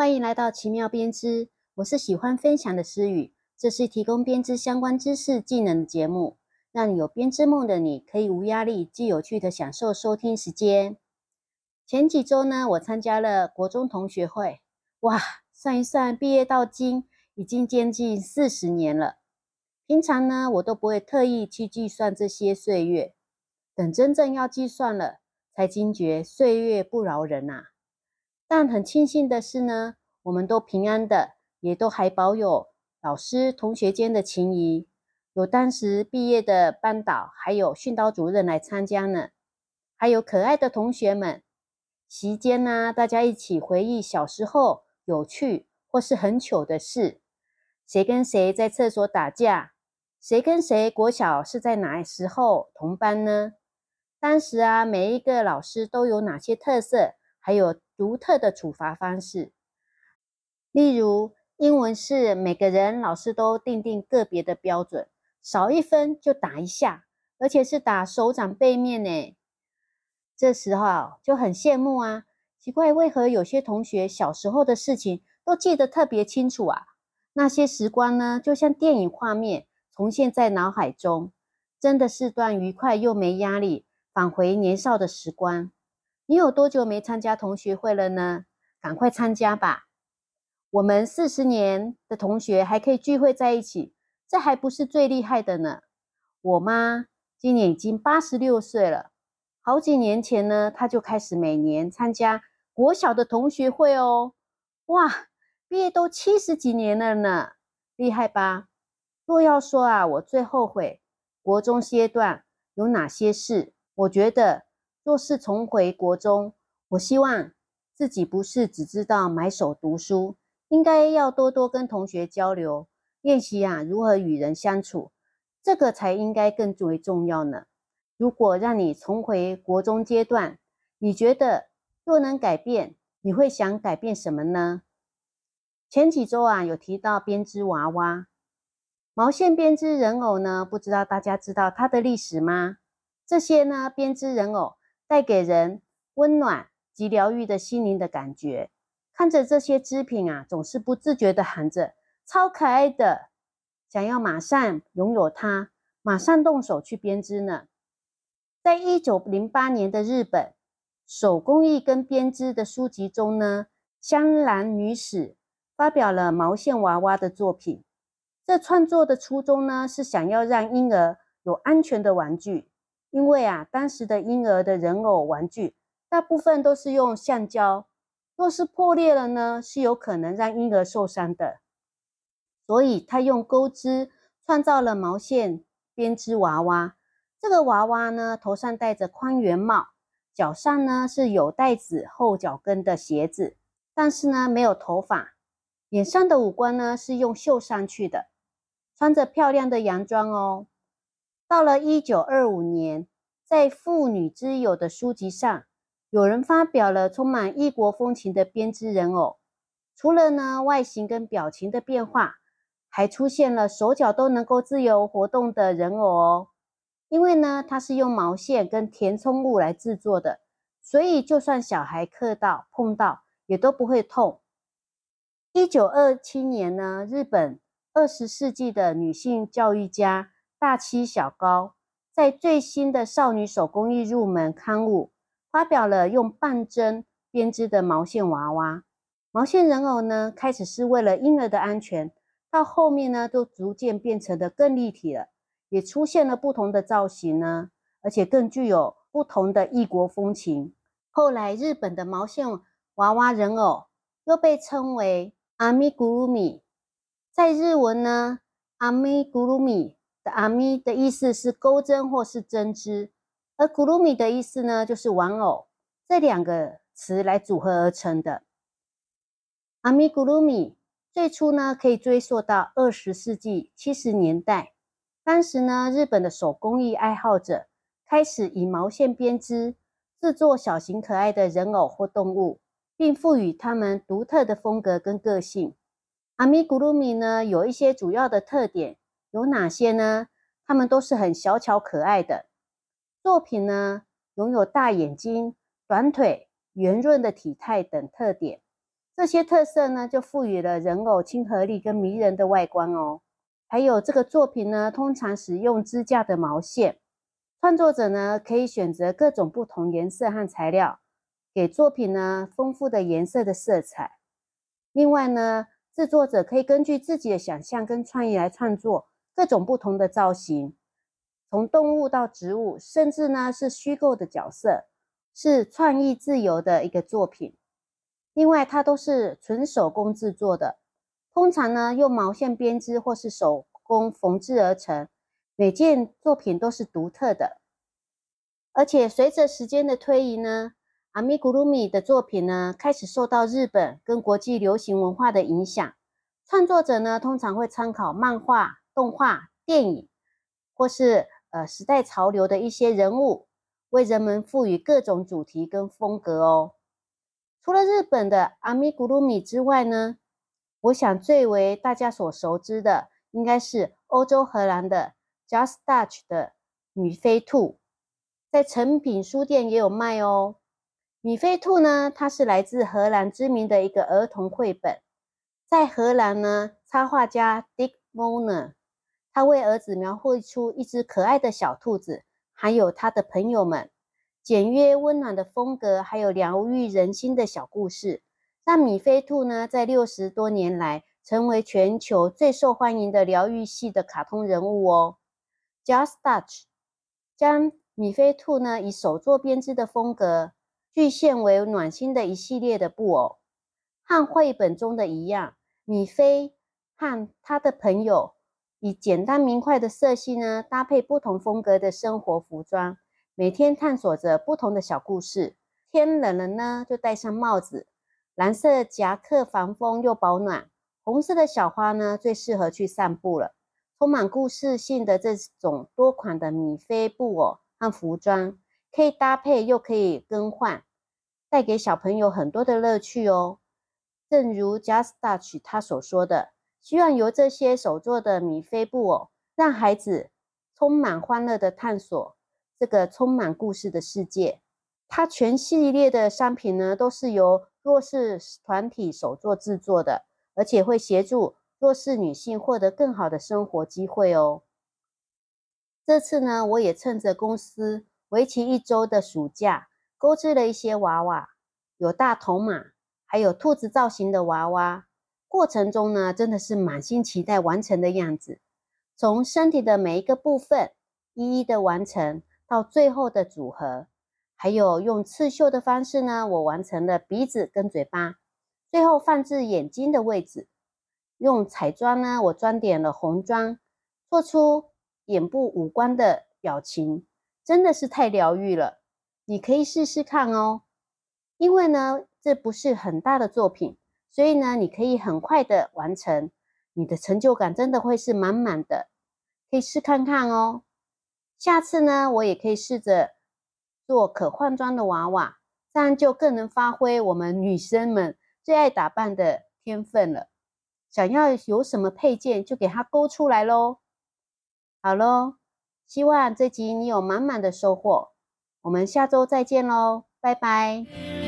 欢迎来到奇妙编织，我是喜欢分享的思雨，这是提供编织相关知识技能的节目，让有编织梦的你可以无压力、既有趣的享受收听时间。前几周呢，我参加了国中同学会，哇，算一算，毕业到今已经接近四十年了。平常呢，我都不会特意去计算这些岁月，等真正要计算了，才惊觉岁月不饶人呐。但很庆幸的是呢，我们都平安的，也都还保有老师同学间的情谊，有当时毕业的班导，还有训导主任来参加呢，还有可爱的同学们。席间呢，大家一起回忆小时候有趣或是很糗的事，谁跟谁在厕所打架，谁跟谁国小是在哪时候同班呢？当时啊，每一个老师都有哪些特色，还有。独特的处罚方式，例如英文是每个人老师都定定个别的标准，少一分就打一下，而且是打手掌背面呢。这时候就很羡慕啊，奇怪为何有些同学小时候的事情都记得特别清楚啊？那些时光呢，就像电影画面重现在脑海中，真的是段愉快又没压力，返回年少的时光。你有多久没参加同学会了呢？赶快参加吧！我们四十年的同学还可以聚会在一起，这还不是最厉害的呢。我妈今年已经八十六岁了，好几年前呢，她就开始每年参加国小的同学会哦。哇，毕业都七十几年了呢，厉害吧？若要说啊，我最后悔国中阶段有哪些事，我觉得。若是重回国中，我希望自己不是只知道埋首读书，应该要多多跟同学交流，练习啊如何与人相处，这个才应该更为重要呢。如果让你重回国中阶段，你觉得若能改变，你会想改变什么呢？前几周啊有提到编织娃娃、毛线编织人偶呢，不知道大家知道它的历史吗？这些呢编织人偶。带给人温暖及疗愈的心灵的感觉。看着这些织品啊，总是不自觉的喊着“超可爱的”，想要马上拥有它，马上动手去编织呢。在一九零八年的日本手工艺跟编织的书籍中呢，香兰女士发表了毛线娃娃的作品。这创作的初衷呢，是想要让婴儿有安全的玩具。因为啊，当时的婴儿的人偶玩具大部分都是用橡胶，若是破裂了呢，是有可能让婴儿受伤的。所以他用钩织创造了毛线编织娃娃。这个娃娃呢，头上戴着宽圆帽，脚上呢是有带子后脚跟的鞋子，但是呢没有头发，脸上的五官呢是用绣上去的，穿着漂亮的洋装哦。到了一九二五年，在《妇女之友》的书籍上，有人发表了充满异国风情的编织人偶。除了呢外形跟表情的变化，还出现了手脚都能够自由活动的人偶哦。因为呢，它是用毛线跟填充物来制作的，所以就算小孩磕到碰到，也都不会痛。一九二七年呢，日本二十世纪的女性教育家。大七小高在最新的少女手工艺入门刊物发表了用半针编织的毛线娃娃、毛线人偶呢。开始是为了婴儿的安全，到后面呢，都逐渐变成的更立体了，也出现了不同的造型呢，而且更具有不同的异国风情。后来，日本的毛线娃娃人偶又被称为阿米古鲁米，在日文呢，阿米古鲁米。的阿咪的意思是钩针或是针织，而古鲁米的意思呢，就是玩偶，这两个词来组合而成的。阿咪古鲁米最初呢，可以追溯到二十世纪七十年代，当时呢，日本的手工艺爱好者开始以毛线编织制作小型可爱的人偶或动物，并赋予它们独特的风格跟个性。阿咪古鲁米呢，有一些主要的特点。有哪些呢？它们都是很小巧可爱的作品呢，拥有大眼睛、短腿、圆润的体态等特点。这些特色呢，就赋予了人偶亲和力跟迷人的外观哦。还有这个作品呢，通常使用支架的毛线，创作者呢可以选择各种不同颜色和材料，给作品呢丰富的颜色的色彩。另外呢，制作者可以根据自己的想象跟创意来创作各种不同的造型，从动物到植物，甚至呢是虚构的角色，是创意自由的一个作品。另外，它都是纯手工制作的，通常呢用毛线编织或是手工缝制而成，每件作品都是独特的。而且随着时间的推移呢，阿米古鲁米的作品呢开始受到日本跟国际流行文化的影响，创作者呢通常会参考漫画、动画、电影，或是呃时代潮流的一些人物，为人们赋予各种主题跟风格哦。除了日本的阿米古鲁米之外呢，我想最为大家所熟知的，应该是欧洲荷兰的 Just Dutch 的米菲兔，在成品书店也有卖哦。米菲兔呢，它是来自荷兰知名的一个儿童绘本，在荷兰呢，插画家 Dick Moner，他为儿子描绘出一只可爱的小兔子，还有他的朋友们。简约温暖的风格，还有疗愈人心的小故事，让米菲兔呢在六十多年来成为全球最受欢迎的疗愈系的卡通人物哦。Just Dutch 将米菲兔呢以手作编织的风格，具现为暖心的一系列的布偶，和绘本中的一样，米菲和他的朋友以简单明快的色系呢搭配不同风格的生活服装。每天探索着不同的小故事。天冷了呢，就戴上帽子。蓝色夹克防风又保暖。红色的小花呢，最适合去散步了。充满故事性的这种多款的米菲布偶和服装，可以搭配又可以更换，带给小朋友很多的乐趣哦。正如 Justach 他所说的，希望由这些手做的米菲布偶，让孩子充满欢乐的探索。这个充满故事的世界，它全系列的商品呢，都是由弱势团体手作制作的，而且会协助弱势女性获得更好的生活机会哦。这次呢，我也趁着公司为期一周的暑假，购置了一些娃娃，有大头马，还有兔子造型的娃娃。过程中呢，真的是满心期待完成的样子，从身体的每一个部分一一的完成。到最后的组合，还有用刺绣的方式呢，我完成了鼻子跟嘴巴，最后放置眼睛的位置。用彩妆呢，我装点了红妆，做出眼部五官的表情，真的是太疗愈了。你可以试试看哦，因为呢，这不是很大的作品，所以呢，你可以很快的完成，你的成就感真的会是满满的，可以试看看哦。下次呢，我也可以试着做可换装的娃娃，这样就更能发挥我们女生们最爱打扮的天分了。想要有什么配件，就给它勾出来喽。好喽，希望这集你有满满的收获。我们下周再见喽，拜拜。